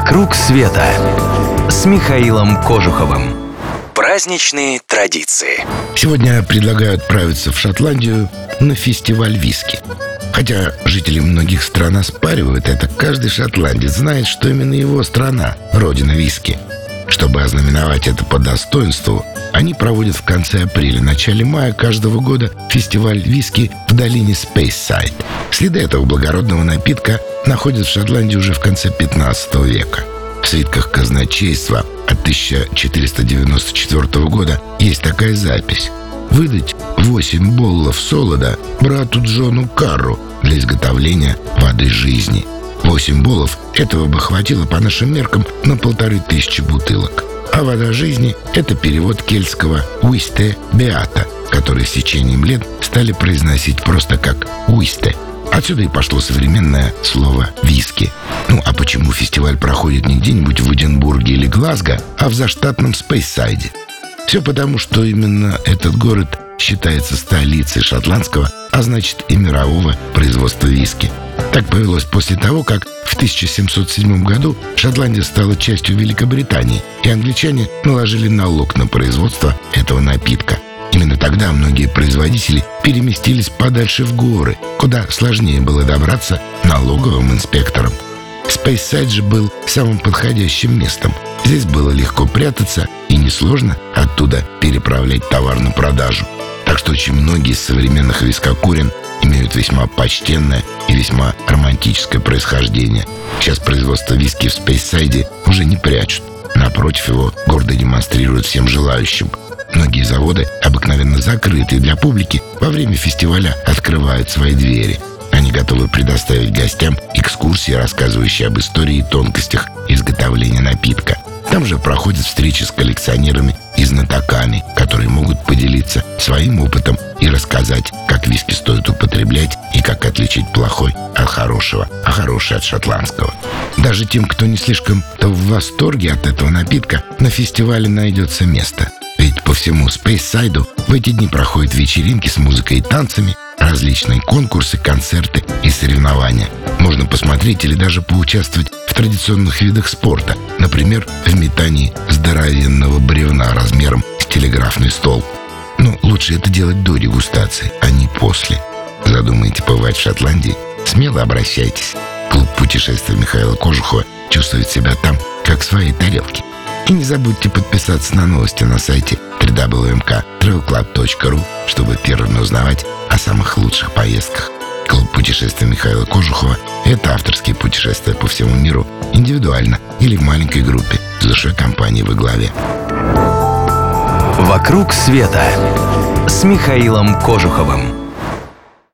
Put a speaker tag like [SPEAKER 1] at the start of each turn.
[SPEAKER 1] «Вокруг света» с Михаилом Кожуховым. Праздничные традиции.
[SPEAKER 2] Сегодня предлагаю отправиться в Шотландию на фестиваль виски. Хотя жители многих стран оспаривают это, каждый шотландец знает, что именно его страна – родина виски. Чтобы ознаменовать это по достоинству, они проводят в конце апреля, начале мая каждого года фестиваль виски в долине Спейссайд. Следы этого благородного напитка находят в Шотландии уже в конце 15 века. В свитках казначейства от 1494 года есть такая запись. Выдать 8 боллов солода брату Джону Карру для изготовления воды жизни. 8 боллов этого бы хватило по нашим меркам на полторы тысячи бутылок. А вода жизни – это перевод кельтского «уисте беата», который с течением лет стали произносить просто как «уисте». Отсюда и пошло современное слово «виски». Ну а почему фестиваль проходит не где-нибудь в Эдинбурге или Глазго, а в заштатном Спейсайде? Все потому, что именно этот город считается столицей шотландского, а значит и мирового производства виски. Так повелось после того, как в 1707 году Шотландия стала частью Великобритании, и англичане наложили налог на производство этого напитка. Именно тогда многие производители переместились подальше в горы, куда сложнее было добраться налоговым инспекторам. Спейсайд же был самым подходящим местом. Здесь было легко прятаться и несложно оттуда переправлять товар на продажу. Так что очень многие из современных вискокурен имеют весьма почтенное и весьма романтическое происхождение. Сейчас производство виски в Спейсайде уже не прячут. Напротив его гордо демонстрируют всем желающим. Многие заводы, обыкновенно закрытые для публики, во время фестиваля открывают свои двери. Они готовы предоставить гостям экскурсии, рассказывающие об истории и тонкостях изготовления напитка. Там же проходят встречи с коллекционерами знатоками, которые могут поделиться своим опытом и рассказать, как виски стоит употреблять и как отличить плохой от хорошего, а хороший от шотландского. Даже тем, кто не слишком-то в восторге от этого напитка, на фестивале найдется место. Ведь по всему Спейссайду в эти дни проходят вечеринки с музыкой и танцами, различные конкурсы, концерты и соревнования. Можно посмотреть или даже поучаствовать традиционных видах спорта, например, в метании здоровенного бревна размером с телеграфный стол. Но лучше это делать до дегустации, а не после. Задумаете побывать в Шотландии? Смело обращайтесь. Клуб путешествий Михаила Кожухова чувствует себя там, как в своей тарелке. И не забудьте подписаться на новости на сайте www.travelclub.ru, чтобы первыми узнавать о самых лучших поездках. Клуб путешествий Михаила Кожухова – это авторские путешествия по всему миру, индивидуально или в маленькой группе, с душой компании во главе.
[SPEAKER 1] «Вокруг света» с Михаилом Кожуховым.